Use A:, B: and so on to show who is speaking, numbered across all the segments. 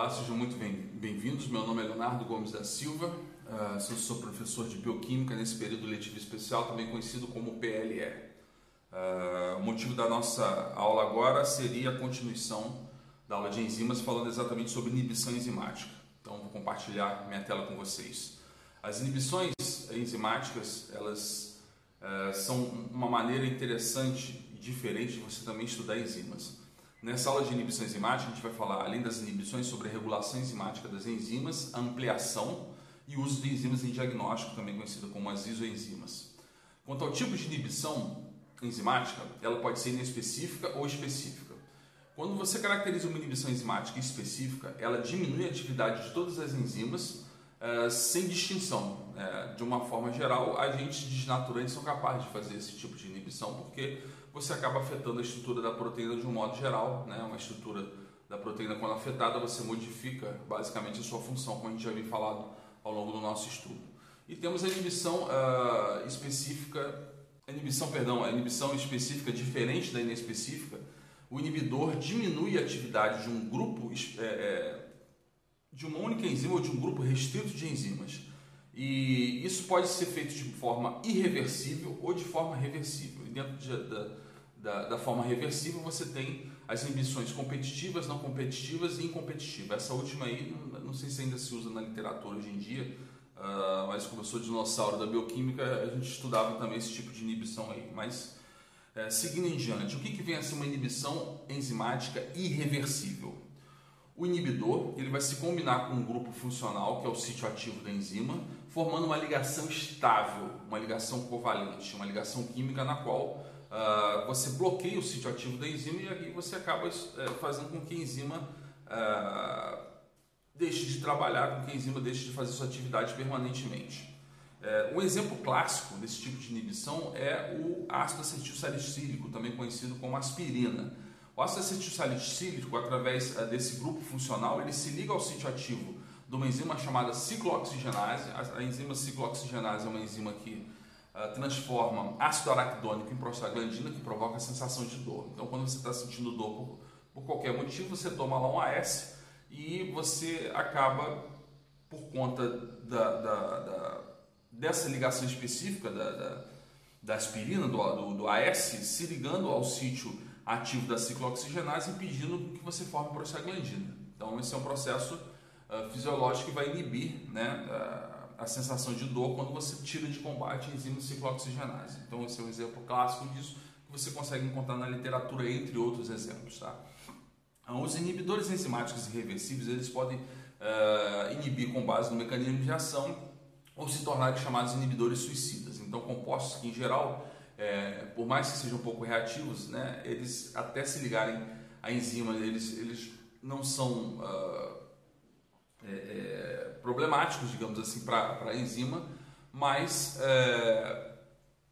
A: Olá, sejam muito bem-vindos. Meu nome é Leonardo Gomes da Silva, uh, sou professor de Bioquímica nesse período letivo especial, também conhecido como PLE. Uh, o motivo da nossa aula agora seria a continuação da aula de enzimas, falando exatamente sobre inibição enzimática. Então, vou compartilhar minha tela com vocês. As inibições enzimáticas, elas uh, são uma maneira interessante e diferente de você também estudar enzimas. Nessa aula de inibição enzimática, a gente vai falar, além das inibições, sobre a regulação enzimática das enzimas, ampliação e uso de enzimas em diagnóstico, também conhecido como as isoenzimas. Quanto ao tipo de inibição enzimática, ela pode ser inespecífica ou específica. Quando você caracteriza uma inibição enzimática específica, ela diminui a atividade de todas as enzimas uh, sem distinção. Uh, de uma forma geral, agentes desnaturantes são capazes de fazer esse tipo de inibição, porque você acaba afetando a estrutura da proteína de um modo geral, né? Uma estrutura da proteína quando afetada, você modifica basicamente a sua função, como a gente já havia falado ao longo do nosso estudo. E temos a inibição uh, específica, a inibição, perdão, a inibição específica diferente da inespecífica. O inibidor diminui a atividade de um grupo, é, é, de uma única enzima ou de um grupo restrito de enzimas. E isso pode ser feito de forma irreversível ou de forma reversível. E dentro de, da, da, da, forma reversível você tem as inibições competitivas, não competitivas e incompetitivas. Essa última aí, não, não sei se ainda se usa na literatura hoje em dia, uh, mas como eu sou dinossauro da bioquímica, a gente estudava também esse tipo de inibição aí. Mas, uh, seguindo em diante, o que, que vem a ser uma inibição enzimática irreversível? O inibidor ele vai se combinar com um grupo funcional, que é o sítio ativo da enzima, formando uma ligação estável, uma ligação covalente, uma ligação química na qual uh, você bloqueia o sítio ativo da enzima e aí você acaba uh, fazendo com que a enzima uh, deixe de trabalhar, com que a enzima deixe de fazer sua atividade permanentemente. Uh, um exemplo clássico desse tipo de inibição é o ácido acetil salicílico, também conhecido como aspirina. O ácido acetil salicílico, através uh, desse grupo funcional, ele se liga ao sítio ativo de uma enzima chamada ciclooxigenase. A, enzima ciclooxigenase é uma enzima que uh, transforma ácido araquidônico em prostaglandina, que provoca a sensação de dor. Então, quando você está sentindo dor por, por, qualquer motivo, você toma lá um AS e você acaba, por conta da, da, da dessa ligação específica da aspirina, do, do, do AS, se ligando ao sítio ativo da ciclooxigenase impedindo que você forme prostaglandina. Então, esse é um processo uh, fisiológico que vai inibir né, uh, a sensação de dor quando você tira de combate a enzima ciclooxigenase. Então, esse é um exemplo clássico disso que você consegue encontrar na literatura, entre outros exemplos. Tá? Então, os inibidores enzimáticos irreversíveis eles podem uh, inibir com base no mecanismo de ação ou se tornarem chamados inibidores suicidas. Então, compostos que, em geral, é, por mais que sejam um pouco reativos, né, eles até se ligarem à enzima, eles, eles não são uh, é, é, problemáticos, digamos assim, para a enzima, mas é,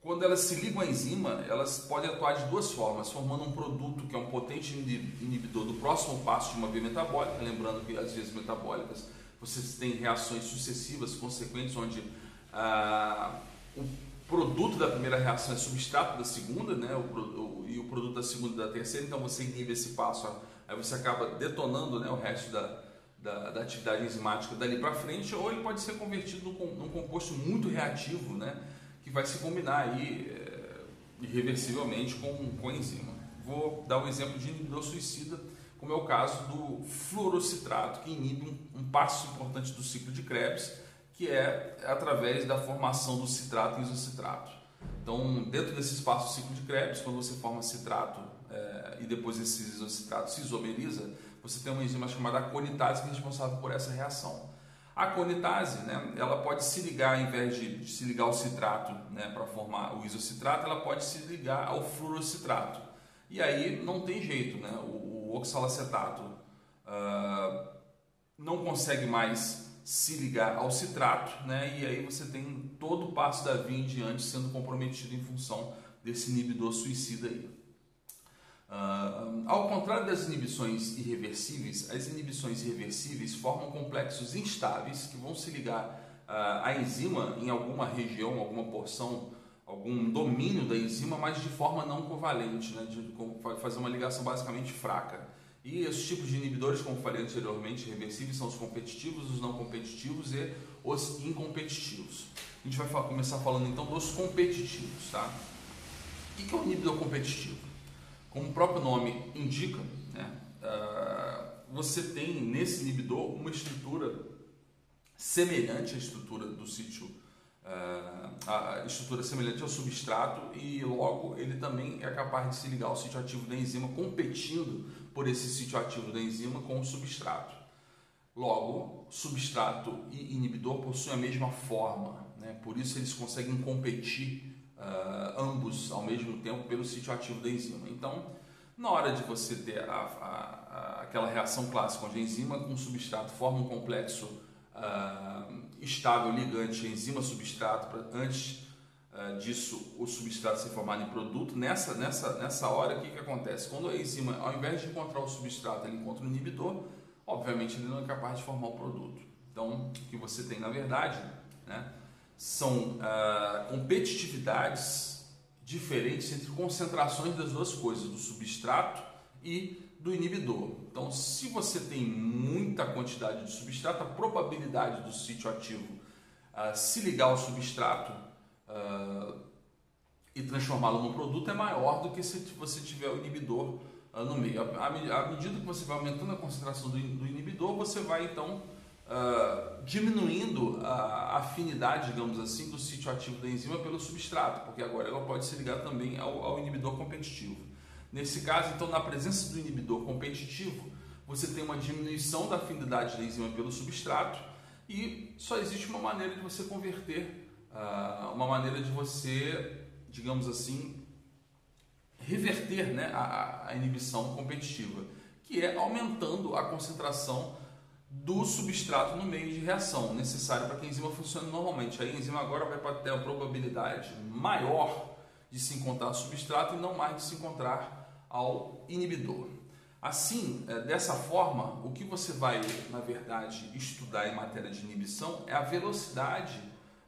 A: quando elas se ligam à enzima, elas podem atuar de duas formas, formando um produto que é um potente inibidor do próximo passo de uma via metabólica, lembrando que as vias metabólicas vocês têm reações sucessivas, consequentes, onde ah, o produto da primeira reação é substrato da segunda, né? O, o, e o produto da segunda e da terceira, então você inibe esse passo, aí você acaba detonando né, o resto da, da, da atividade enzimática dali para frente, ou ele pode ser convertido num, num, composto muito reativo, né? Que vai se combinar aí é, irreversivelmente com, com a enzima. Vou dar um exemplo de inibidor suicida, como é o caso do fluorocitrato, que inibe um, um passo importante do ciclo de Krebs, que é através da formação do citrato e isocitrato. Então, dentro desse espaço ciclo de Krebs, quando você forma citrato é, e depois esse isocitrato se isomeriza, você tem uma enzima chamada conitase que é responsável por essa reação. A conitase, né, ela pode se ligar, ao invés de, se ligar ao citrato né, para formar o isocitrato, ela pode se ligar ao fluorocitrato. E aí não tem jeito, né? o, o oxalacetato uh, não consegue mais se ligar ao citrato, né? E aí você tem todo o passo da via em diante sendo comprometido em função desse inibidor suicida aí. Uh, ao contrário das inibições irreversíveis, as inibições irreversíveis formam complexos instáveis que vão se ligar uh, à enzima em alguma região, alguma porção, algum domínio da enzima, mas de forma não covalente, né? de fazer uma ligação basicamente fraca. E esses tipos de inibidores, como falei anteriormente, reversíveis são os competitivos, os não competitivos e os incompetitivos. A gente vai começar falando então dos competitivos, tá? O que é um inibidor competitivo? Como o próprio nome indica, né, uh, você tem nesse inibidor uma estrutura semelhante à estrutura do sítio, uh, a estrutura semelhante ao substrato e logo ele também é capaz de se ligar ao sítio ativo da enzima, competindo por esse sítio ativo da enzima com o substrato. Logo, substrato e inibidor possuem a mesma forma, né? por isso eles conseguem competir uh, ambos ao mesmo tempo pelo sítio ativo da enzima. Então, na hora de você ter a, a, a, aquela reação clássica onde a enzima com substrato forma um complexo uh, estável ligante enzima-substrato, antes uh, disso o substrato ser formado em produto, nessa, nessa, nessa hora o que, que acontece? Quando a enzima, ao invés de encontrar o substrato, ele encontra o inibidor, obviamente ele não é capaz de formar o produto. Então, o que você tem na verdade né, são uh, competitividades diferentes entre concentrações das duas coisas, do substrato e do inibidor. Então, se você tem muita quantidade de substrato, a probabilidade do sítio ativo uh, se ligar ao substrato uh, e transformá-lo num produto é maior do que se você tiver o inibidor no meio. À medida que você vai aumentando a concentração do inibidor, você vai então uh, diminuindo a afinidade, digamos assim, do sítio ativo da enzima pelo substrato, porque agora ela pode se ligar também ao, ao inibidor competitivo. Nesse caso, então, na presença do inibidor competitivo, você tem uma diminuição da afinidade da enzima pelo substrato e só existe uma maneira de você converter, uh, uma maneira de você, digamos assim, reverter né, a, a inibição competitiva, que é aumentando a concentração do substrato no meio de reação, necessário para que a enzima funcione normalmente. A enzima agora vai ter a probabilidade maior de se encontrar substrato e não mais de se encontrar ao inibidor. Assim, é, dessa forma, o que você vai, na verdade, estudar em matéria de inibição é a velocidade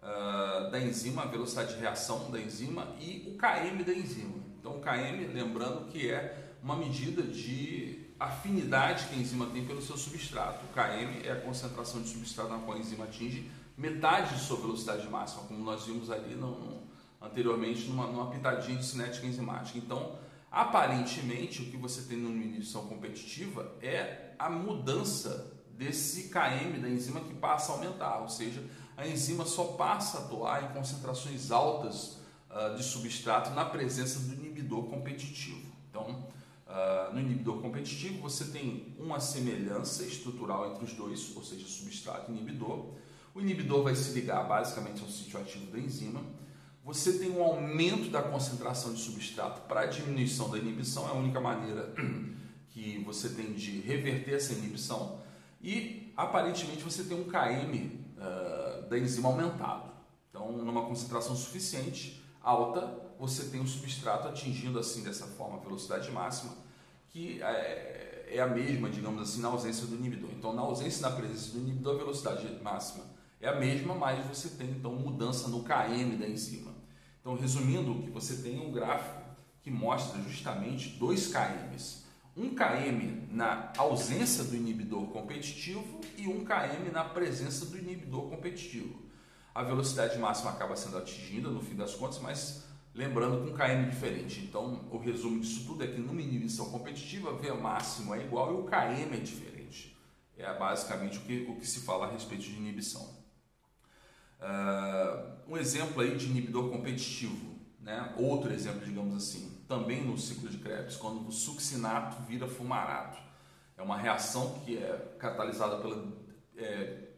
A: uh, da enzima, a velocidade de reação da enzima e o KM da enzima. Então, o KM, lembrando que é uma medida de afinidade que a enzima tem pelo seu substrato. O Km é a concentração de substrato na qual a enzima atinge metade de sua velocidade máxima, como nós vimos ali no, no, anteriormente numa, numa pitadinha de cinética enzimática. Então, aparentemente, o que você tem numa inibição competitiva é a mudança desse Km da enzima que passa a aumentar, ou seja, a enzima só passa a atuar em concentrações altas uh, de substrato na presença do inibidor competitivo. Então, Uh, no inibidor competitivo, você tem uma semelhança estrutural entre os dois, ou seja, substrato e inibidor. O inibidor vai se ligar basicamente ao sítio ativo da enzima. Você tem um aumento da concentração de substrato para diminuição da inibição, é a única maneira que você tem de reverter essa inibição. E aparentemente você tem um KM uh, da enzima aumentado. Então, numa concentração suficiente, alta, você tem o substrato atingindo assim dessa forma a velocidade máxima, que é, é, a mesma, digamos assim, na ausência do inibidor. Então, na ausência e na presença do inibidor, a velocidade máxima é a mesma, mas você tem então mudança no KM da enzima. Então, resumindo, que você tem um gráfico que mostra justamente dois KMs. Um KM na ausência do inibidor competitivo e um KM na presença do inibidor competitivo. A velocidade máxima acaba sendo atingida no fim das contas, mas lembrando com um KM diferente. Então, o resumo disso tudo é que numa inibição competitiva, V máximo é igual e o KM é diferente. É basicamente o que, o que se fala a respeito de inibição. Uh, um exemplo aí de inibidor competitivo, né? outro exemplo, digamos assim, também no ciclo de Krebs, quando o succinato vira fumarato. É uma reação que é catalisada pela é,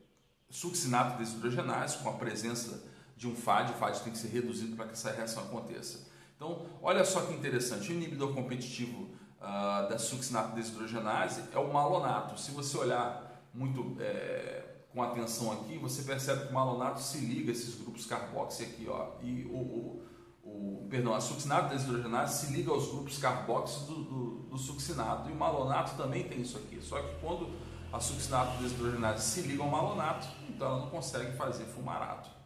A: succinato desidrogenase com a presença de um FAD, o FAD tem que ser reduzido para que essa reação aconteça. Então, olha só que interessante, o inibidor competitivo uh, da succinato desidrogenase é o malonato. Se você olhar muito é, com atenção aqui, você percebe que o malonato se liga a esses grupos carboxy aqui, ó, e o, o, o perdão, a succinato desidrogenase se liga aos grupos carboxy do, do, do succinato, e o malonato também tem isso aqui, só que quando a succinato desidrogenase se liga ao malonato, então ela não consegue fazer fumarato.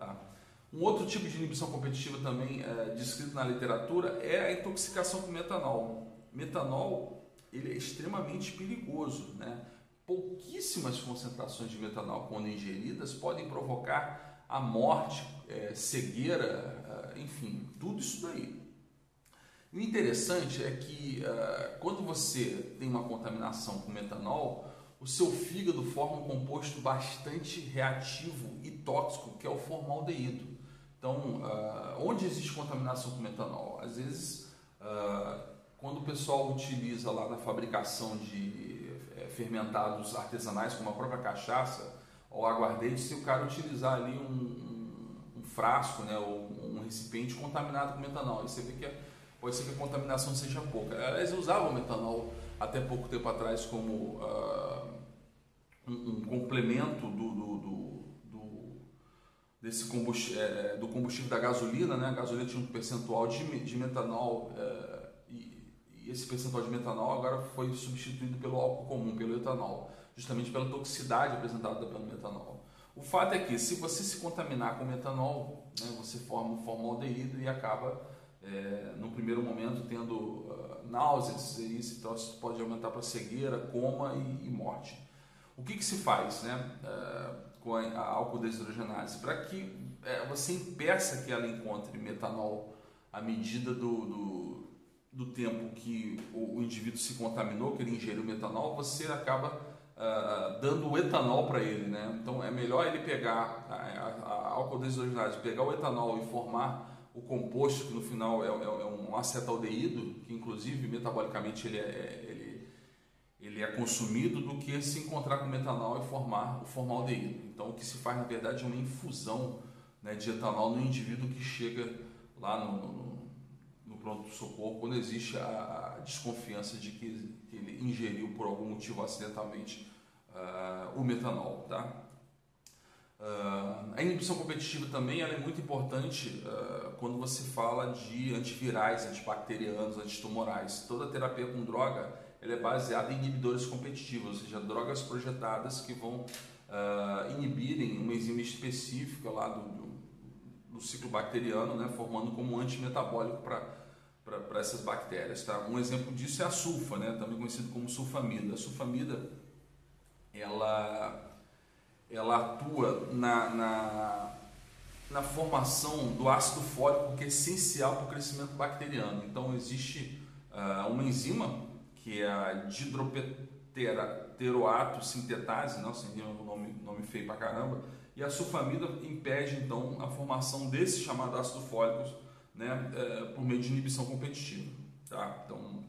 A: Tá? Um outro tipo de inibição competitiva também é, descrito na literatura é a intoxicação com metanol. Metanol ele é extremamente perigoso, né? Pouquíssimas concentrações de metanol, quando ingeridas, podem provocar a morte, é, cegueira, é, enfim, tudo isso daí. O interessante é que uh, quando você tem uma contaminação com metanol, o seu fígado forma um composto bastante reativo e tóxico, que é o formaldeído. Então, uh, onde existe contaminação com metanol? Às vezes, uh, quando o pessoal utiliza lá na fabricação de é, fermentados artesanais, como a própria cachaça ou aguardente, se o cara utilizar ali um, um, frasco, né, ou um recipiente contaminado com metanol, você vê que é pode ser que a contaminação seja pouca. Aliás, usavam metanol até pouco tempo atrás como uh, um, um, complemento do, do, do, do desse combustível, é, do combustível da gasolina. Né? A gasolina tinha um percentual de, de metanol é, e, e, esse percentual de metanol agora foi substituído pelo álcool comum, pelo etanol, justamente pela toxicidade apresentada pelo metanol. O fato é que se você se contaminar com metanol, né, você forma um formaldeído e acaba é, no primeiro momento tendo uh, náuseas, e isso pode aumentar para cegueira, coma e, e, morte. O que, que se faz né, uh, com a, a álcool desidrogenase? Para que uh, você impeça que ela encontre metanol à medida do, do, do tempo que o, o, indivíduo se contaminou, que ele ingeriu metanol, você acaba dando o etanol para ele. Né? Então é melhor ele pegar a, a, álcool pegar o etanol e formar o composto, que no final é, é, é um acetaldeído, que inclusive metabolicamente ele é, é, ele é consumido, do que se encontrar com metanol e formar o formaldeído. Então o que se faz na verdade é uma infusão né, de etanol no indivíduo que chega lá no, no, no pronto-socorro, quando existe a, a desconfiança de que, que, ele ingeriu por algum motivo acidentalmente uh, o metanol. Tá? Uh, a inibição competitiva também é muito importante uh, quando você fala de antivirais, antibacterianos, antitumorais. Toda terapia com droga ela é baseada em inibidores competitivos, ou seja, drogas projetadas que vão uh, inibirem uma enzima específica lá do, do, do, ciclo bacteriano, né, formando como antimetabólico para essas bactérias. Tá? Um exemplo disso é a sulfa, né, também conhecido como sulfamida. A sulfamida ela ela atua na, na, na formação do ácido fólico que é essencial para o crescimento bacteriano. Então existe uh, uma enzima que é a dihidropeteroato sintetase, enzima é um nome, nome feio pra caramba, e a sulfamida impede então a formação desse chamado ácido fólico né, uh, por meio de inibição competitiva. Tá? Então,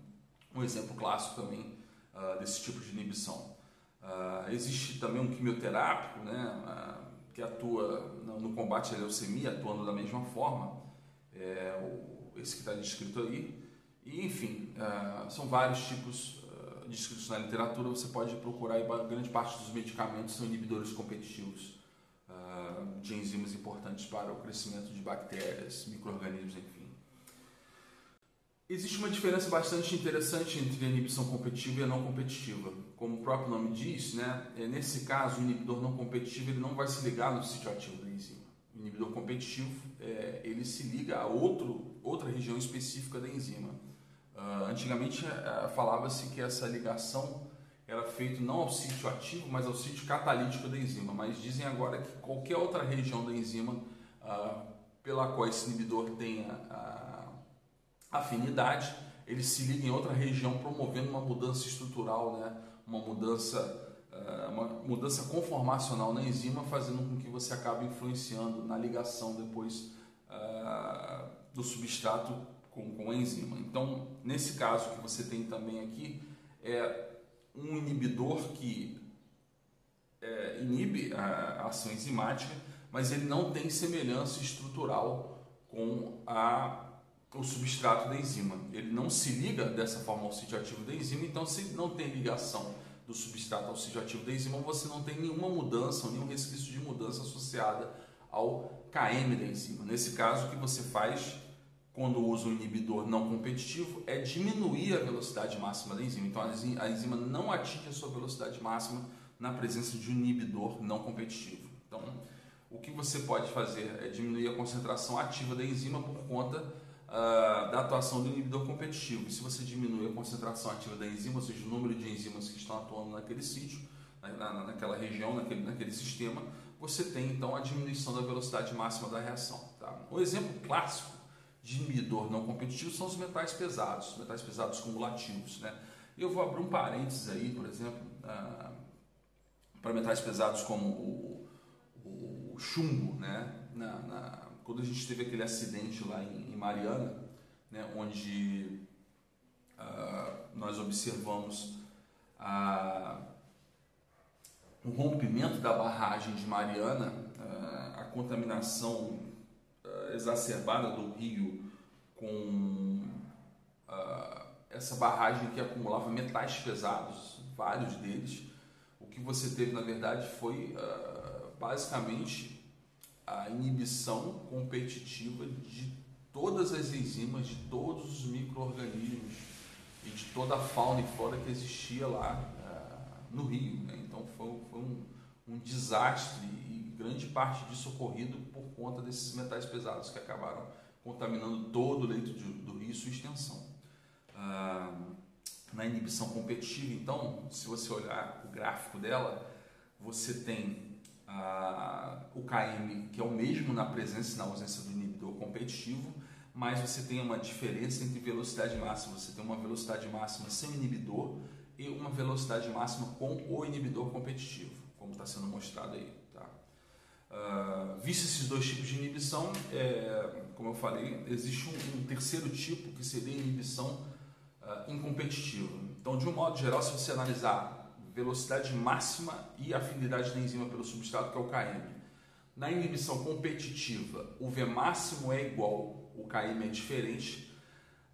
A: um exemplo clássico também uh, desse tipo de inibição. Uh, existe também um quimioterápico, né, uh, que atua no, combate à leucemia, atuando da mesma forma, é, o, esse que está descrito aí. E, enfim, uh, são vários tipos descritos na literatura, você pode procurar aí, grande parte dos medicamentos são inibidores competitivos de enzimas importantes para o crescimento de bactérias, micro-organismos, enfim. Existe uma diferença bastante interessante entre a inibição competitiva e a não competitiva. Como o próprio nome diz, né, é, nesse caso, o inibidor não competitivo ele não vai se ligar no sítio ativo da enzima. O inibidor competitivo é, ele se liga a outro, outra região específica da enzima. Uh, antigamente uh, falava-se que essa ligação era feita não ao sítio ativo, mas ao sítio catalítico da enzima. Mas dizem agora que qualquer outra região da enzima uh, pela qual esse inibidor tenha afinidade, ele se liga em outra região promovendo uma mudança estrutural, né? uma mudança eh, uma mudança conformacional na enzima, fazendo com que você acabe influenciando na ligação depois uh, do substrato com, com a enzima. Então, nesse caso que você tem também aqui, é um inibidor que é, inibe a ação enzimática, mas ele não tem semelhança estrutural com a o substrato da enzima. Ele não se liga dessa forma ao sítio ativo da enzima, então se não tem ligação do substrato ao sítio ativo da enzima, você não tem nenhuma mudança, nenhum resquício de mudança associada ao KM da enzima. Nesse caso, o que você faz quando usa um inibidor não competitivo é diminuir a velocidade máxima da enzima. Então a enzima não atinge a sua velocidade máxima na presença de um inibidor não competitivo. Então, o que você pode fazer é diminuir a concentração ativa da enzima por conta uh, da atuação do inibidor competitivo. E se você diminui a concentração ativa da enzima, ou seja, o número de enzimas que estão atuando naquele sítio, na, na, naquela região, naquele, naquele sistema, você tem então a diminuição da velocidade máxima da reação. Tá? Um exemplo clássico de inibidor não competitivo são os metais pesados, metais pesados cumulativos. Né? Eu vou abrir um parênteses aí, por exemplo, uh, para metais pesados como o, o chumbo, né? Na, na, quando a gente teve aquele acidente lá em, em Mariana, né? onde uh, nós observamos a, o rompimento da barragem de Mariana, a contaminação exacerbada do rio com essa barragem que acumulava metais pesados, vários deles, o que você teve na verdade foi basicamente a inibição competitiva de todas as enzimas, de todos os micro-organismos e de toda a fauna e flora que existia lá uh, no Rio. Né? Então foi, foi um, um, desastre grande parte disso ocorrido por conta desses metais pesados que acabaram contaminando todo o leito de, do rio e sua extensão. Uh, na inibição competitiva, então, se você olhar o gráfico dela, você tem o KM, que é o mesmo na presença e na ausência do inibidor competitivo, mas você tem uma diferença entre velocidade máxima. Você tem uma velocidade máxima sem inibidor e uma velocidade máxima com o inibidor competitivo, como está sendo mostrado aí. Uh, visto esses dois tipos de inibição, é, como eu falei, existe um, um, terceiro tipo que seria inibição uh, incompetitiva. Então, de um modo geral, se você analisar velocidade máxima e afinidade da enzima pelo substrato, que é o KM. Na inibição competitiva, o V máximo é igual, o KM é diferente.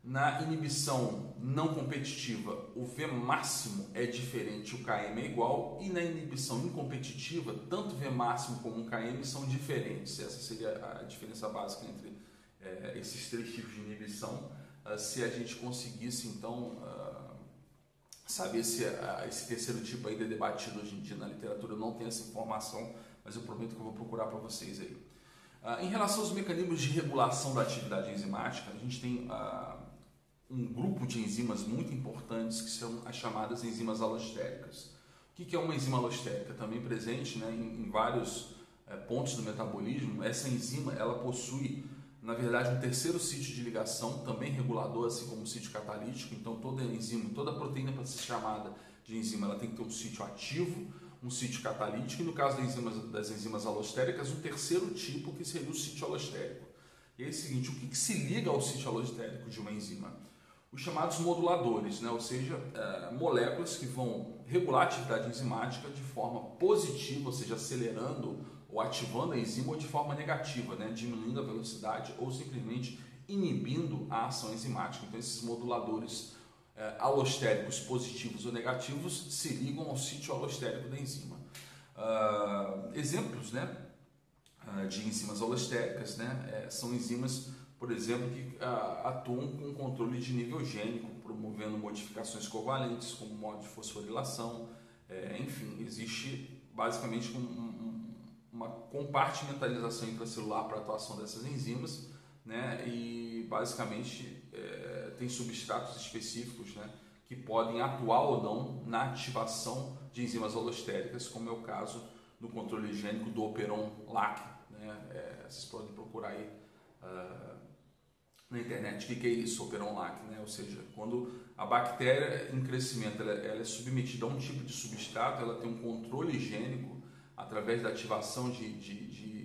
A: Na inibição não competitiva, o V máximo é diferente, o KM é igual. E na inibição incompetitiva, tanto V máximo como o KM são diferentes. Essa seria a diferença básica entre é, esses três tipos de inibição. Uh, se a gente conseguisse, então, uh, saber se esse terceiro tipo ainda é debatido hoje em dia na literatura. Eu não tenho essa informação, mas eu prometo que eu vou procurar para vocês aí. Uh, em relação aos mecanismos de regulação da atividade enzimática, a gente tem uh, um grupo de enzimas muito importantes que são as chamadas enzimas alostéricas. O que é uma enzima alostérica? Também presente né, em, vários uh, pontos do metabolismo. Essa enzima ela possui na verdade, um terceiro sítio de ligação, também regulador, assim como o sítio catalítico. Então, toda enzima, toda proteína para ser chamada de enzima, ela tem que ter um sítio ativo, um sítio catalítico, e no caso das enzimas, das enzimas alostéricas, um terceiro tipo, que seria o sítio alostérico. E é o seguinte, o que, que se liga ao sítio alostérico de uma enzima? Os chamados moduladores, né? ou seja, é, moléculas que vão regular a atividade enzimática de forma positiva, ou seja, acelerando ou ativando a enzima ou de forma negativa, né, diminuindo a velocidade ou simplesmente inibindo a ação enzimática. Então, esses moduladores é, alostéricos positivos ou negativos se ligam ao sítio alostérico da enzima. Uh, exemplos né, uh, de enzimas alostéricas né, é, são enzimas, por exemplo, que uh, atuam com controle de nível gênico, promovendo modificações covalentes, como modo de fosforilação. É, enfim, existe basicamente um, um uma compartimentalização intracelular para a atuação dessas enzimas, né? E basicamente é, tem substratos específicos, né? Que podem atuar ou não na ativação de enzimas alostéricas, como é o caso do controle higiênico do Operon LAC, né? É, vocês podem procurar aí uh, na internet o que, é isso, Operon LAC, né? Ou seja, quando a bactéria em crescimento ela, ela é submetida a um tipo de substrato, ela tem um controle higiênico através da ativação de, de, de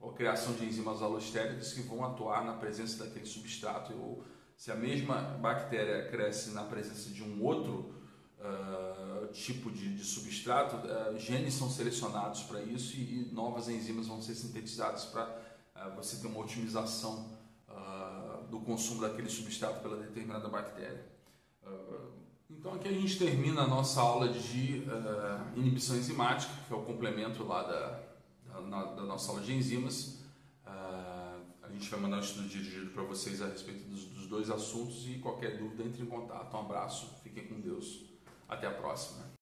A: ou criação de enzimas alostéricas que vão atuar na presença daquele substrato. Ou se a mesma bactéria cresce na presença de um outro uh, tipo de, de substrato, uh, genes são selecionados para isso e, e, novas enzimas vão ser sintetizadas para uh, você ter uma otimização do consumo daquele substrato pela determinada bactéria. Então aqui a gente termina a nossa aula de uh, inibição enzimática, que é o complemento lá da, da, da nossa aula de enzimas. Uh, a gente vai mandar um estudo dirigido para vocês a respeito dos, dos dois assuntos e qualquer dúvida entre em contato. Um abraço, fiquem com Deus. Até a próxima.